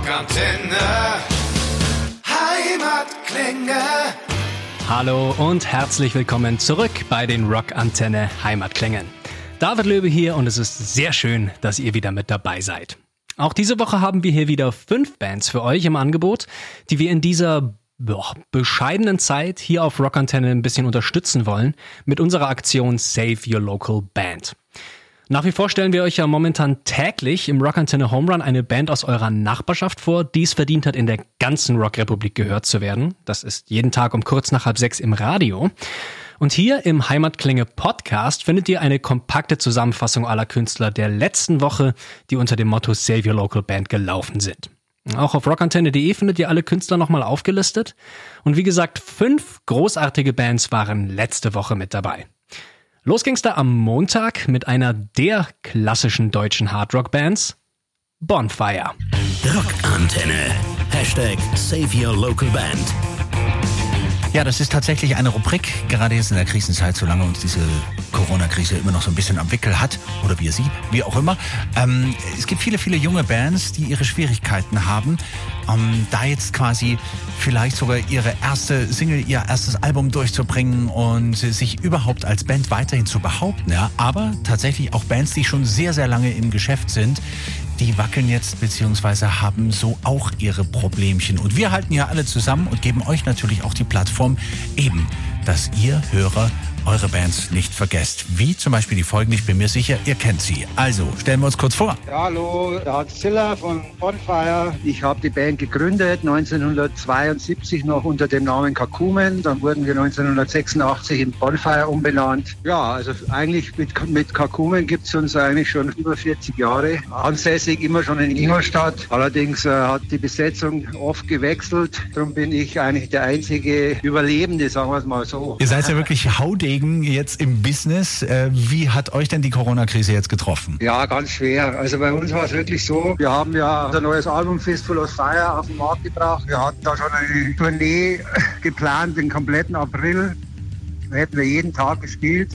Rockantenne. Heimatklänge. Hallo und herzlich willkommen zurück bei den Rockantenne Heimatklängen. David Löwe hier und es ist sehr schön, dass ihr wieder mit dabei seid. Auch diese Woche haben wir hier wieder fünf Bands für euch im Angebot, die wir in dieser boah, bescheidenen Zeit hier auf Rockantenne ein bisschen unterstützen wollen mit unserer Aktion Save Your Local Band. Nach wie vor stellen wir euch ja momentan täglich im Rockantenne Home Run eine Band aus eurer Nachbarschaft vor, die es verdient hat, in der ganzen Rockrepublik gehört zu werden. Das ist jeden Tag um kurz nach halb sechs im Radio. Und hier im Heimatklänge Podcast findet ihr eine kompakte Zusammenfassung aller Künstler der letzten Woche, die unter dem Motto Save Your Local Band gelaufen sind. Auch auf rockantenne.de findet ihr alle Künstler nochmal aufgelistet. Und wie gesagt, fünf großartige Bands waren letzte Woche mit dabei. Los ging's da am Montag mit einer der klassischen deutschen Hardrock-Bands, Bonfire. Rockantenne. Hashtag Save Your Local Band. Ja, das ist tatsächlich eine Rubrik, gerade jetzt in der Krisenzeit, solange uns diese Corona-Krise immer noch so ein bisschen am Wickel hat, oder wir sie, wie auch immer. Ähm, es gibt viele, viele junge Bands, die ihre Schwierigkeiten haben, ähm, da jetzt quasi vielleicht sogar ihre erste Single, ihr erstes Album durchzubringen und sich überhaupt als Band weiterhin zu behaupten. Ja? Aber tatsächlich auch Bands, die schon sehr, sehr lange im Geschäft sind, die wackeln jetzt beziehungsweise haben so auch ihre Problemchen. Und wir halten ja alle zusammen und geben euch natürlich auch die Plattform eben, dass ihr Hörer eure Bands nicht vergesst. Wie zum Beispiel die folgende, ich bin mir sicher, ihr kennt sie. Also, stellen wir uns kurz vor. Ja, hallo, da hat Zilla von Bonfire. Ich habe die Band gegründet 1972 noch unter dem Namen Kakumen. Dann wurden wir 1986 in Bonfire umbenannt. Ja, also eigentlich mit, mit Kakumen gibt es uns eigentlich schon über 40 Jahre. Ansässig immer schon in Ingolstadt. Allerdings äh, hat die Besetzung oft gewechselt. Darum bin ich eigentlich der einzige Überlebende, sagen wir es mal so. Ihr seid ja wirklich haudegen jetzt im Business. Äh, Wie hat euch denn die Corona-Krise jetzt getroffen? Ja, ganz schwer. Also bei uns war es wirklich so, wir haben ja unser neues Album Fistful of Fire auf den Markt gebracht. Wir hatten da schon eine Tournee geplant, den kompletten April. Da hätten wir jeden Tag gespielt,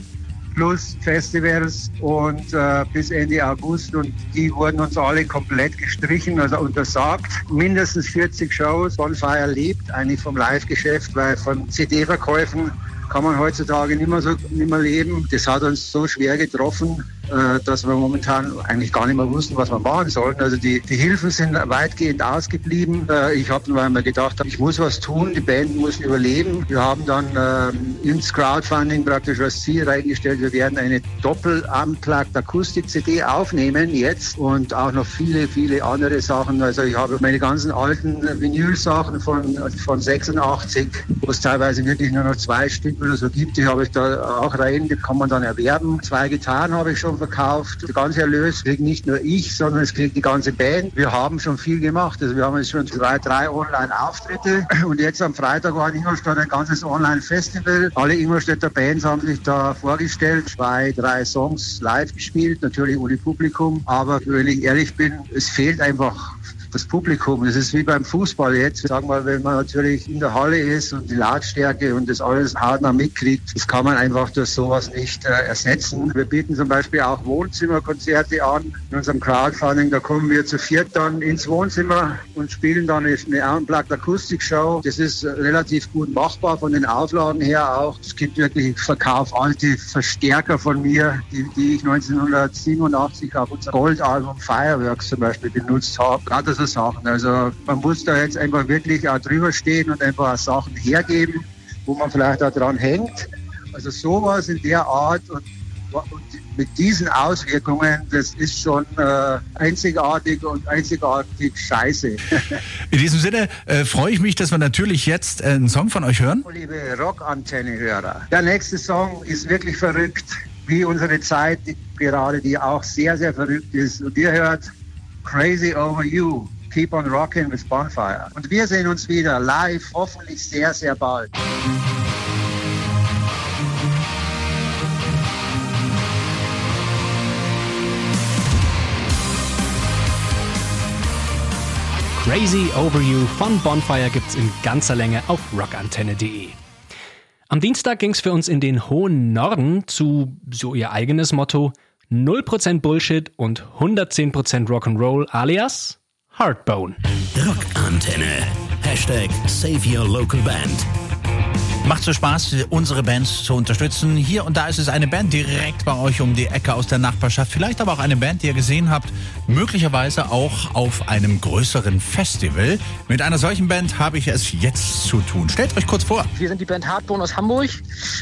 plus Festivals und äh, bis Ende August. Und die wurden uns alle komplett gestrichen, also untersagt. Mindestens 40 Shows. Bonfire lebt eigentlich vom Live-Geschäft, weil von CD-Verkäufen kann man heutzutage nicht mehr, so, nicht mehr leben. Das hat uns so schwer getroffen, dass wir momentan eigentlich gar nicht mehr wussten, was wir machen sollten. Also die, die Hilfen sind weitgehend ausgeblieben. Äh, ich habe einmal gedacht, ich muss was tun, die Band muss überleben. Wir haben dann ähm, ins Crowdfunding praktisch als Ziel reingestellt, wir werden eine doppel-unplugged Akustik-CD aufnehmen jetzt und auch noch viele, viele andere Sachen. Also ich habe meine ganzen alten Vinyl-Sachen von, von 86, wo es teilweise wirklich nur noch zwei Stück oder so gibt, die habe ich da auch rein, die kann man dann erwerben. Zwei Gitarren habe ich schon verkauft. Der ganze Erlös kriegt nicht nur ich, sondern es kriegt die ganze Band. Wir haben schon viel gemacht. Also wir haben jetzt schon zwei, drei Online-Auftritte und jetzt am Freitag war in Ingolstadt ein ganzes Online-Festival. Alle Ingolstädter Bands haben sich da vorgestellt, zwei, drei Songs live gespielt, natürlich ohne Publikum. Aber wenn ich ehrlich bin, es fehlt einfach das Publikum. Das ist wie beim Fußball jetzt. Sagen wir, wenn man natürlich in der Halle ist und die Lautstärke und das alles hautnah mitkriegt, das kann man einfach durch sowas nicht äh, ersetzen. Wir bieten zum Beispiel auch Wohnzimmerkonzerte an. In unserem Crowdfunding, da kommen wir zu viert dann ins Wohnzimmer und spielen dann eine Unplugged Akustik-Show. Das ist äh, relativ gut machbar von den Auflagen her auch. Es gibt wirklich, ich verkaufe alte Verstärker von mir, die, die ich 1987 auf unser Goldalbum Fireworks zum Beispiel benutzt habe. Gerade so Sachen. Also man muss da jetzt einfach wirklich auch drüber stehen und einfach Sachen hergeben, wo man vielleicht auch dran hängt. Also sowas in der Art und, und mit diesen Auswirkungen, das ist schon äh, einzigartig und einzigartig scheiße. In diesem Sinne äh, freue ich mich, dass wir natürlich jetzt äh, einen Song von euch hören. Liebe Rockantenne-Hörer, der nächste Song ist wirklich verrückt, wie unsere Zeit gerade, die auch sehr, sehr verrückt ist. Und ihr hört Crazy Over You. Keep on Rocking with Bonfire. Und wir sehen uns wieder live, hoffentlich sehr, sehr bald. Crazy Over You von Bonfire gibt's in ganzer Länge auf rockantenne.de. Am Dienstag ging's für uns in den hohen Norden zu, so ihr eigenes Motto, 0% Bullshit und 110% Rock'n'Roll alias Heartbone. Rockantenne. Hashtag Save Your Local Band. Macht so Spaß, unsere Bands zu unterstützen. Hier und da ist es eine Band direkt bei euch um die Ecke aus der Nachbarschaft. Vielleicht aber auch eine Band, die ihr gesehen habt, möglicherweise auch auf einem größeren Festival. Mit einer solchen Band habe ich es jetzt zu tun. Stellt euch kurz vor. Wir sind die Band Hardbone aus Hamburg.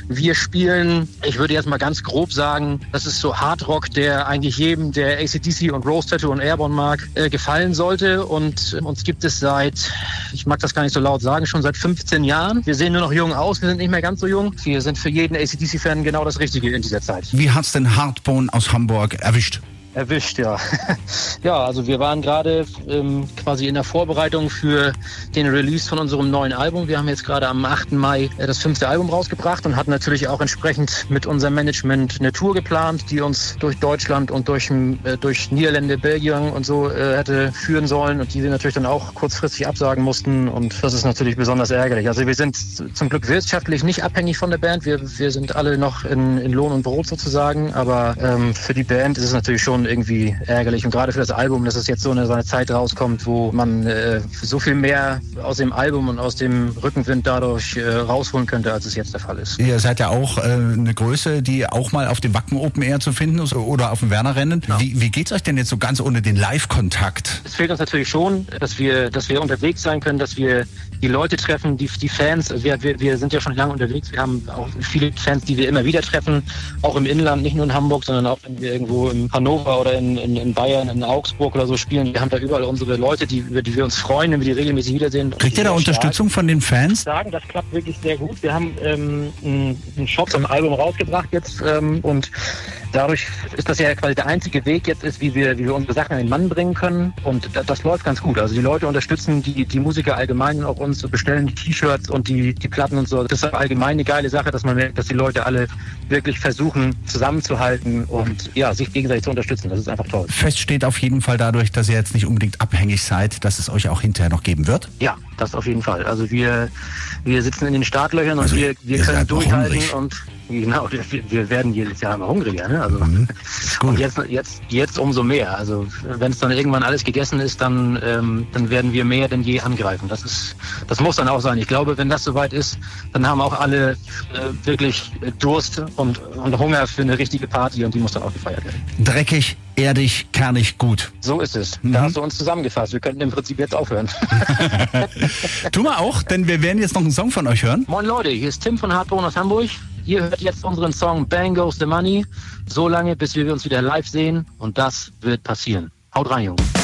Wir spielen, ich würde jetzt mal ganz grob sagen, das ist so Hardrock, der eigentlich jedem, der ACDC und Rose Tattoo und Airborne mag, äh, gefallen sollte. Und uns gibt es seit, ich mag das gar nicht so laut sagen, schon seit 15 Jahren. Wir sehen nur noch jung aus, wir sind nicht mehr ganz so jung. Wir sind für jeden ACDC-Fan genau das Richtige in dieser Zeit. Wie hat's denn Hardbone aus Hamburg erwischt? Erwischt, ja. ja, also wir waren gerade ähm, quasi in der Vorbereitung für den Release von unserem neuen Album. Wir haben jetzt gerade am 8. Mai äh, das fünfte Album rausgebracht und hatten natürlich auch entsprechend mit unserem Management eine Tour geplant, die uns durch Deutschland und durch, äh, durch Niederlande, Belgien und so äh, hätte führen sollen und die wir natürlich dann auch kurzfristig absagen mussten und das ist natürlich besonders ärgerlich. Also wir sind zum Glück wirtschaftlich nicht abhängig von der Band. Wir, wir sind alle noch in, in Lohn und Brot sozusagen, aber ähm, für die Band ist es natürlich schon irgendwie ärgerlich. Und gerade für das Album, dass es jetzt so eine, so eine Zeit rauskommt, wo man äh, so viel mehr aus dem Album und aus dem Rückenwind dadurch äh, rausholen könnte, als es jetzt der Fall ist. Ihr seid ja auch äh, eine Größe, die auch mal auf dem Wacken Open Air zu finden ist oder auf dem Werner-Rennen. Genau. Wie, wie geht's euch denn jetzt so ganz ohne den Live-Kontakt? Es fehlt uns natürlich schon, dass wir, dass wir unterwegs sein können, dass wir die Leute treffen, die, die Fans. Wir, wir, wir sind ja schon lange unterwegs. Wir haben auch viele Fans, die wir immer wieder treffen, auch im Inland, nicht nur in Hamburg, sondern auch wenn wir irgendwo in Hannover oder in, in, in Bayern, in Augsburg oder so spielen. Wir haben da überall unsere Leute, die, über die wir uns freuen, wenn wir die regelmäßig wiedersehen. Kriegt ihr da Sehr stark. Unterstützung von den Fans? sagen, das klappt wirklich sehr gut. Wir haben ähm, einen Shop zum Album rausgebracht jetzt ähm, und dadurch ist das ja quasi der einzige Weg jetzt ist, wie wir, wie wir unsere Sachen an den Mann bringen können und das, das läuft ganz gut. Also die Leute unterstützen die, die Musiker allgemein und auch uns, bestellen die T-Shirts und die, die Platten und so. Das ist allgemein eine geile Sache, dass man merkt, dass die Leute alle wirklich versuchen zusammenzuhalten und ja, sich gegenseitig zu unterstützen. Das ist einfach toll. Fest steht auf jeden Fall dadurch, dass ihr jetzt nicht unbedingt abhängig seid, dass es euch auch hinterher noch geben wird. Ja, das auf jeden Fall. Also wir, wir sitzen in den Startlöchern und Also wir, wir ihr können durchhalten und genau, wir, wir werden jedes Jahr immer hungriger. Ne? Also, Mhm. Und jetzt, jetzt, jetzt umso mehr. Also wenn es dann irgendwann alles gegessen ist, dann, ähm, dann werden wir mehr denn je angreifen. Das ist, das muss dann auch sein. Ich glaube, wenn das soweit ist, dann haben auch alle äh, wirklich Durst und, und Hunger für eine richtige Party und die muss dann auch gefeiert werden. Dreckig, erdig, kernig, gut. So ist es. Mhm. Da hast du uns zusammengefasst. Wir könnten im Prinzip jetzt aufhören. Tu mal auch, denn wir werden jetzt noch einen Song von euch hören. Moin Leute, hier ist Tim von Hardbone aus Hamburg. Ihr hört jetzt unseren Song Bang Goes the Money. So lange, bis wir uns wieder live sehen. Und das wird passieren. Haut rein, Jungs.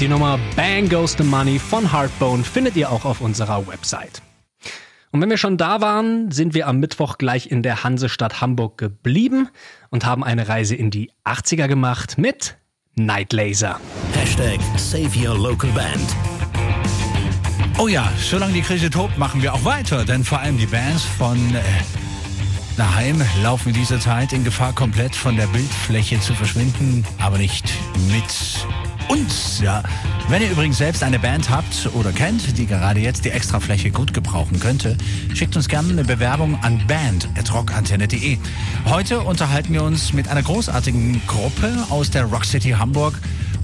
Die Nummer Bang Goes the Money von Heartbone findet ihr auch auf unserer Website. Und wenn wir schon da waren, sind wir am Mittwoch gleich in der Hansestadt Hamburg geblieben und haben eine Reise in die 80er gemacht mit Night Laser. Hashtag Save Your Local Band. Oh ja, solange die Krise tobt, machen wir auch weiter, denn vor allem die Bands von äh, daheim laufen in dieser Zeit in Gefahr, komplett von der Bildfläche zu verschwinden, aber nicht mit uns. Ja. Wenn ihr übrigens selbst eine Band habt oder kennt, die gerade jetzt die Extrafläche gut gebrauchen könnte, schickt uns gerne eine Bewerbung an band.rockantenne.de. Heute unterhalten wir uns mit einer großartigen Gruppe aus der Rock City Hamburg.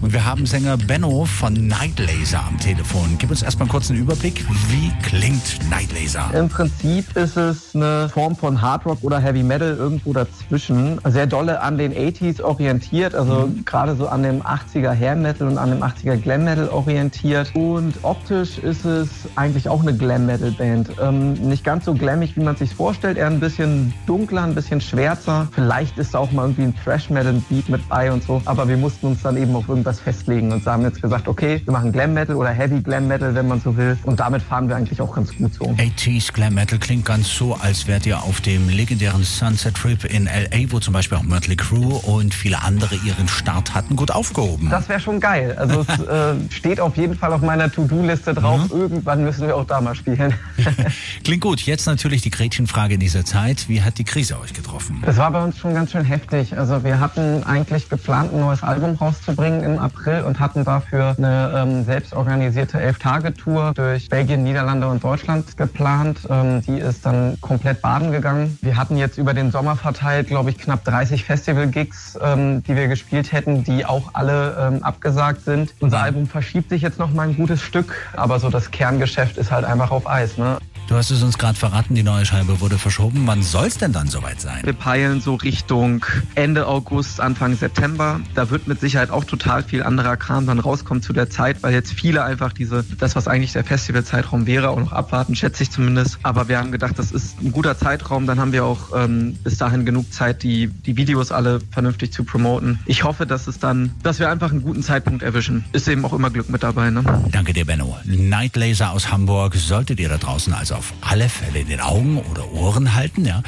Und wir haben Sänger Benno von Night Laser am Telefon. Gib uns erstmal kurz einen Überblick. Wie klingt Night Laser? Im Prinzip ist es eine Form von Hard Rock oder Heavy Metal irgendwo dazwischen. Sehr dolle an den 80s orientiert, also gerade so an dem 80er Hair Metal und an dem 80er Glam Metal orientiert. Und optisch ist es eigentlich auch eine Glam Metal Band. Ähm, nicht ganz so glammig, wie man sich vorstellt, eher ein bisschen dunkler, ein bisschen schwärzer. Vielleicht ist da auch mal irgendwie ein Thrash Metal Beat mit bei und so. Aber wir mussten uns dann eben auf irgendwas festlegen und haben jetzt gesagt, okay, wir machen Glam Metal oder Heavy Glam Metal, wenn man so will. Und damit fahren wir eigentlich auch ganz gut so. 80s Glam Metal klingt ganz so, als wärt ihr auf dem legendären Sunset Trip in LA, wo zum Beispiel auch Mötley Crüe und viele andere ihren Start hatten, gut aufgehoben. Das wäre schon geil. Also es äh, steht auf jeden Fall auf meiner To-Do-Liste drauf. Irgendwann müssen wir auch da mal spielen. Klingt gut. Jetzt natürlich die Gretchenfrage in dieser Zeit. Wie hat die Krise euch getroffen? Das war bei uns schon ganz schön heftig. Also wir hatten eigentlich geplant, ein neues Album rauszubringen im April und hatten dafür eine ähm, selbstorganisierte Elf-Tage-Tour durch Belgien, Niederlande und Deutschland geplant. Ähm, die ist dann komplett baden gegangen. Wir hatten jetzt über den Sommer verteilt, glaube ich, knapp 30 Festival-Gigs, ähm, die wir gespielt hätten, die auch alle ähm, abgesagt sind. Unser mhm. Album verschiebt sich jetzt noch mal ein gutes Stück, aber so das Kerngeschäft ist halt einfach auf Eis. Ne? Du hast es uns gerade verraten, die neue Scheibe wurde verschoben. Wann soll es denn dann soweit sein? Wir peilen so Richtung Ende August, Anfang September. Da wird mit Sicherheit auch total viel anderer Kram dann rauskommen zu der Zeit, weil jetzt viele einfach diese, das was eigentlich der Festivalzeitraum wäre, auch noch abwarten, schätze ich zumindest. Aber wir haben gedacht, das ist ein guter Zeitraum. Dann haben wir auch ähm, bis dahin genug Zeit, die, die Videos alle vernünftig zu promoten. Ich hoffe, dass es dann, dass wir einfach einen guten Zeitpunkt erwischen. Ist eben auch immer Glück mit dabei. Ne? Danke dir, Benno. Night Laser aus Hamburg solltet ihr da draußen also auf alle Fälle in den Augen oder Ohren halten, ja.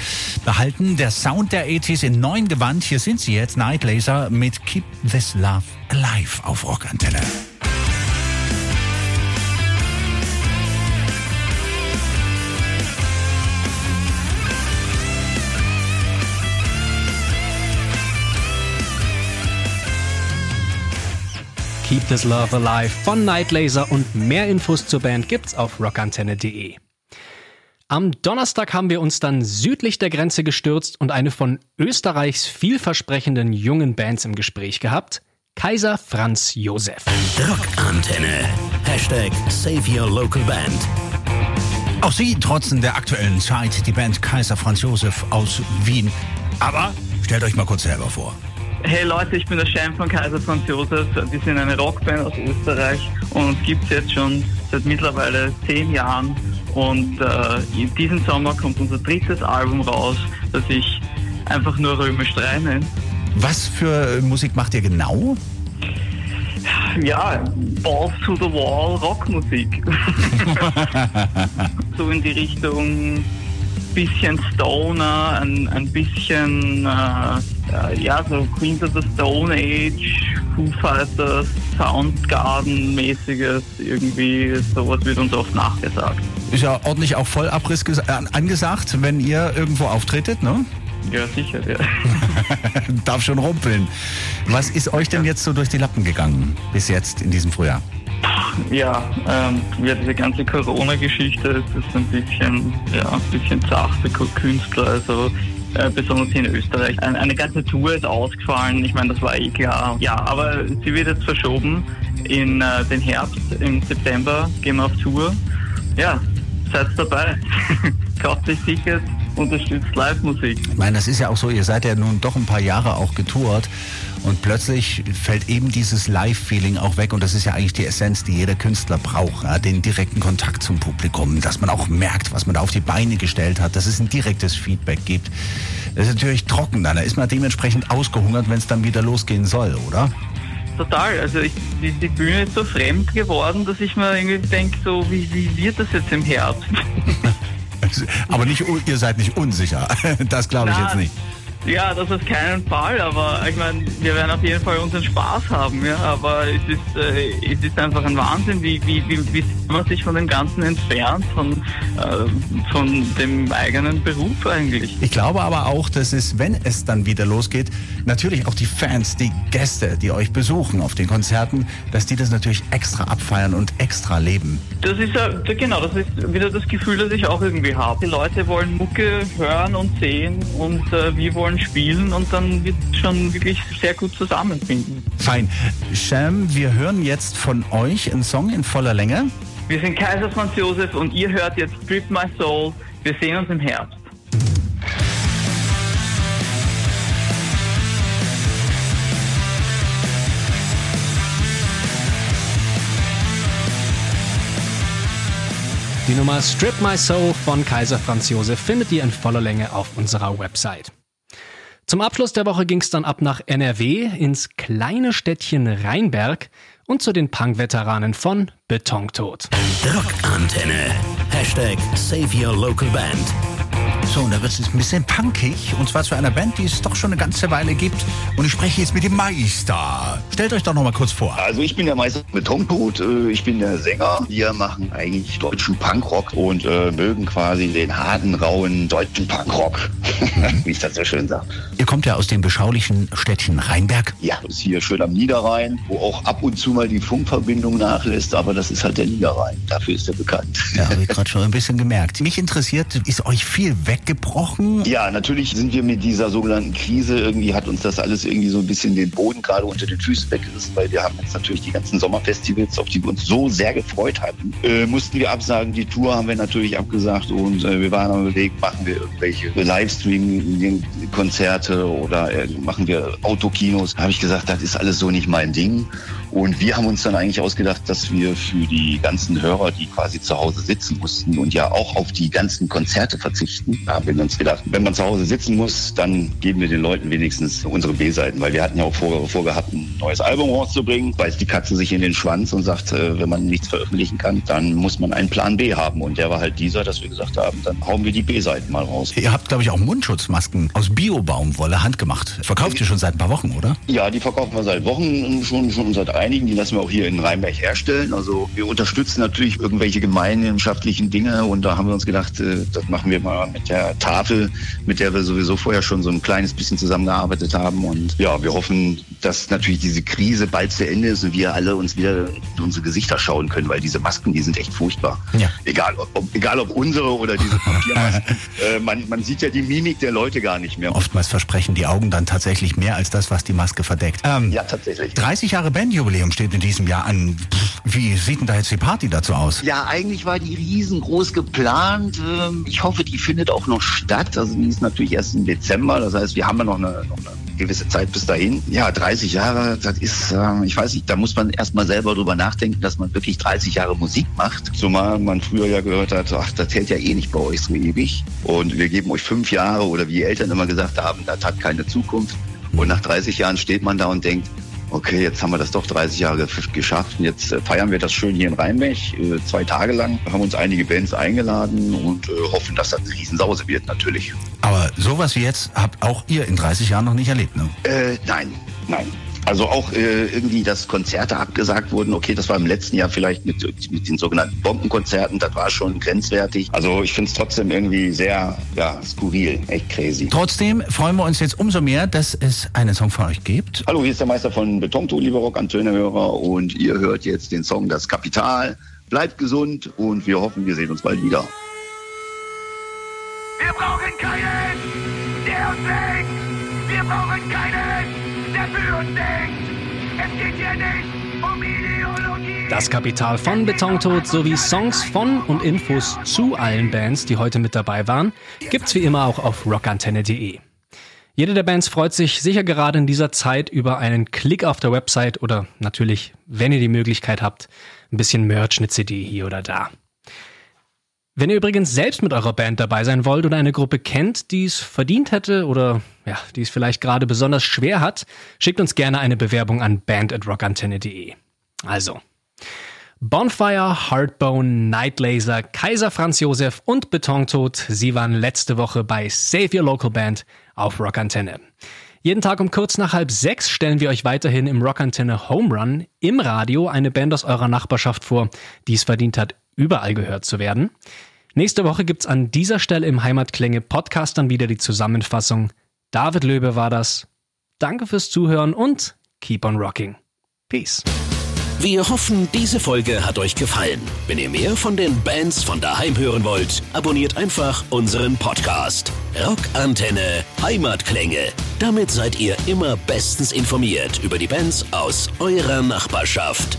Behalten der Sound der 80s in neuen Gewand. Hier sind sie jetzt, Night Laser mit Keep This Love Alive auf Rockantenne. Keep This Love Alive von Night Laser und mehr Infos zur Band gibt's auf rockantenne.de. Am Donnerstag haben wir uns dann südlich der Grenze gestürzt und eine von Österreichs vielversprechenden jungen Bands im Gespräch gehabt. Kaiser Franz Josef. Rockantenne. Hashtag Save Your Local Band. Auch sie trotzen der aktuellen Zeit, die Band Kaiser Franz Josef aus Wien. Aber stellt euch mal kurz selber vor. Hey Leute, ich bin der Chef von Kaiser Franz Josef. Wir sind eine Rockband aus Österreich und gibt es jetzt schon seit mittlerweile zehn Jahren. Und äh, in diesem Sommer kommt unser drittes Album raus, das ich einfach nur Römisch 3 nenne. Was für Musik macht ihr genau? Ja, Balls to the Wall Rockmusik. so in die Richtung bisschen Stoner, ein, ein bisschen, äh, ja, so Queens of the Stone Age, Foo Fighters, Soundgarden-mäßiges, irgendwie, sowas wird uns oft nachgesagt. Ist ja ordentlich auch Vollabriss äh, angesagt, wenn ihr irgendwo auftretet, ne? Ja, sicher, ja. Darf schon rumpeln. Was ist euch denn jetzt so durch die Lappen gegangen bis jetzt in diesem Frühjahr? Ja, ähm, ja diese ganze Corona-Geschichte, das ist ein bisschen, ja, ein bisschen zart für Künstler, also äh, besonders hier in Österreich. Eine, eine ganze Tour ist ausgefallen, ich meine, das war eh klar. Ja, aber sie wird jetzt verschoben in äh, den Herbst, im September gehen wir auf Tour. Ja, seid dabei. Kauft sich Tickets, unterstützt Live-Musik. Ich meine, das ist ja auch so, ihr seid ja nun doch ein paar Jahre auch getourt und plötzlich fällt eben dieses Live-Feeling auch weg und das ist ja eigentlich die Essenz, die jeder Künstler braucht, ja? den direkten Kontakt zum Publikum, dass man auch merkt, was man da auf die Beine gestellt hat, dass es ein direktes Feedback gibt. Das ist natürlich trocken da ist man dementsprechend ausgehungert, wenn es dann wieder losgehen soll, oder? Total. Also ich, die, die, Bühne ist so fremd geworden, dass ich mir irgendwie denke, so wie, wie wird das jetzt im Herbst? Aber nicht, ihr seid nicht unsicher. Das glaube ich jetzt nicht. Ja, das auf keinen Fall, aber ich meine, wir werden auf jeden Fall unseren Spaß haben, ja. Aber es ist, äh, es ist einfach ein Wahnsinn, wie, wie, wie, wie man sich von dem Ganzen entfernt, von, äh, von dem eigenen Beruf eigentlich. Ich glaube aber auch, dass es, wenn es dann wieder losgeht, natürlich auch die Fans, die Gäste, die euch besuchen auf den Konzerten, dass die das natürlich extra abfeiern und extra leben. Das ist ja, genau, das ist wieder das Gefühl, das ich auch irgendwie habe. Die Leute wollen Mucke hören und sehen und äh, wir wollen spielen und dann wird es schon wirklich sehr gut zusammenfinden. Fein. Sham, wir hören jetzt von euch einen Song in voller Länge. Wir sind Kaiser Franz Josef und ihr hört jetzt Strip My Soul. Wir sehen uns im Herbst. Die Nummer Strip My Soul von Kaiser Franz Josef findet ihr in voller Länge auf unserer Website. Zum Abschluss der Woche ging es dann ab nach NRW ins kleine Städtchen Rheinberg und zu den Punk-Veteranen von Betontod. Rockantenne. Hashtag Save Your Local Band. So, und da wird es ein bisschen punkig. Und zwar zu einer Band, die es doch schon eine ganze Weile gibt. Und ich spreche jetzt mit dem Meister. Stellt euch doch noch mal kurz vor. Also ich bin der Meister Betontod, äh, ich bin der Sänger. Wir machen eigentlich deutschen Punkrock und äh, mögen quasi den harten, rauen deutschen Punkrock, wie ich das so schön sage. Ihr kommt ja aus dem beschaulichen Städtchen Rheinberg. Ja, das ist hier schön am Niederrhein, wo auch ab und zu mal die Funkverbindung nachlässt, aber das ist halt der Niederrhein. Dafür ist er bekannt. Ja, habe ich gerade schon ein bisschen gemerkt. Mich interessiert, ist euch viel weggebrochen? Ja, natürlich sind wir mit dieser sogenannten Krise, irgendwie hat uns das alles irgendwie so ein bisschen den Boden gerade unter den Füßen weggerissen, weil wir haben jetzt natürlich die ganzen Sommerfestivals, auf die wir uns so sehr gefreut hatten, äh, mussten wir absagen. Die Tour haben wir natürlich abgesagt und äh, wir waren am überlegt, machen wir irgendwelche Livestream-Konzerte oder äh, machen wir Autokinos. Da habe ich gesagt, das ist alles so nicht mein Ding. Und wir haben uns dann eigentlich ausgedacht, dass wir für die ganzen Hörer, die quasi zu Hause sitzen mussten und ja auch auf die ganzen Konzerte verzichten, da haben wir uns gedacht, wenn man zu Hause sitzen muss, dann geben wir den Leuten wenigstens unsere B-Seiten, weil wir hatten ja auch vor, vorgehabt, ein neues Album rauszubringen, beißt die Katze sich in den Schwanz und sagt, äh, wenn man nichts veröffentlichen kann, dann muss man einen Plan B haben. Und der war halt dieser, dass wir gesagt haben, dann hauen wir die B-Seiten mal raus. Ihr habt, glaube ich, auch Mundschutzmasken aus Biobaumwolle handgemacht. Verkauft ihr schon seit ein paar Wochen, oder? Ja, die verkaufen wir seit Wochen, schon, schon seit einigen. Die lassen wir auch hier in Rheinberg herstellen. Also wir unterstützen natürlich irgendwelche gemeinschaftlichen Dinge und da haben wir uns gedacht, äh, das machen wir mal mit der Tafel, mit der wir sowieso vorher schon so ein kleines bisschen zusammengearbeitet haben. Und ja, wir hoffen, dass natürlich diese Krise bald zu Ende ist und wir alle uns wieder in unsere Gesichter schauen können, weil diese Masken, die sind echt furchtbar. Ja. Egal, ob, egal ob unsere oder diese Papiermasken. äh, man, man sieht ja die Mimik der Leute gar nicht mehr. Oftmals versprechen die Augen dann tatsächlich mehr als das, was die Maske verdeckt. Ähm, Ja, tatsächlich. 30 Jahre Bandjubiläum steht in diesem Jahr an. Wie sieht denn da jetzt die Party dazu aus? Ja, eigentlich war die riesengroß geplant. Ähm, Ich hoffe, die findet auch noch statt. Also die ist natürlich erst im Dezember. Das heißt, wir haben ja noch eine, noch eine gewisse Zeit bis dahin. Ja, 30 Jahre, das ist, ähm, ich weiß nicht, da muss man erstmal selber drüber nachdenken, dass man wirklich 30 Jahre Musik macht. Zumal man früher ja gehört hat, ach, das hält ja eh nicht bei euch so ewig. Und wir geben euch fünf Jahre oder wie die Eltern immer gesagt haben, das hat keine Zukunft. Und nach 30 Jahren steht man da und denkt, Okay, jetzt haben wir das doch 30 Jahre ge- geschafft. Und jetzt äh, feiern wir das schön hier in Rheinberg, äh, zwei Tage lang. Wir haben uns einige Bands eingeladen und äh, hoffen, dass das eine Riesensause wird, natürlich. Aber sowas wie jetzt habt auch ihr in 30 Jahren noch nicht erlebt, ne? Äh, nein, nein. Also auch äh, irgendwie, dass Konzerte abgesagt wurden. Okay, das war im letzten Jahr vielleicht mit, mit den sogenannten Bombenkonzerten. Das war schon grenzwertig. Also ich finde es trotzdem irgendwie sehr ja, skurril, echt crazy. Trotzdem freuen wir uns jetzt umso mehr, dass es einen Song von euch gibt. Hallo, hier ist der Meister von Betonto, liebe Rock-Antenne-Hörer. Und ihr hört jetzt den Song Das Kapital. Bleibt gesund und wir hoffen, wir sehen uns bald wieder. Wir brauchen keinen, der uns lenkt. Wir brauchen keinen, der für denkt. Es geht hier nicht um Ideologie. Das Kapital von Betontod sowie Songs von und Infos zu allen Bands, die heute mit dabei waren, gibt's wie immer auch auf rockantenne.de. Jede der Bands freut sich sicher gerade in dieser Zeit über einen Klick auf der Website oder natürlich, wenn ihr die Möglichkeit habt, ein bisschen Merch, eine CD hier oder da. Wenn ihr übrigens selbst mit eurer Band dabei sein wollt oder eine Gruppe kennt, die es verdient hätte oder ja, die es vielleicht gerade besonders schwer hat, schickt uns gerne eine Bewerbung an band@rockantenne.de. Also, Bonfire, Heartbone, Nightlaser, Kaiser Franz Josef und Betontod, sie waren letzte Woche bei Save Your Local Band auf Rockantenne. Jeden Tag um kurz nach halb sechs stellen wir euch weiterhin im Rockantenne Home Run im Radio eine Band aus eurer Nachbarschaft vor, die es verdient hat, überall gehört zu werden. Nächste Woche gibt's an dieser Stelle im Heimatklänge Podcast dann wieder die Zusammenfassung. David Löbe war das. Danke fürs Zuhören und keep on rocking. Peace. Wir hoffen, diese Folge hat euch gefallen. Wenn ihr mehr von den Bands von daheim hören wollt, abonniert einfach unseren Podcast. Rockantenne Heimatklänge. Damit seid ihr immer bestens informiert über die Bands aus eurer Nachbarschaft.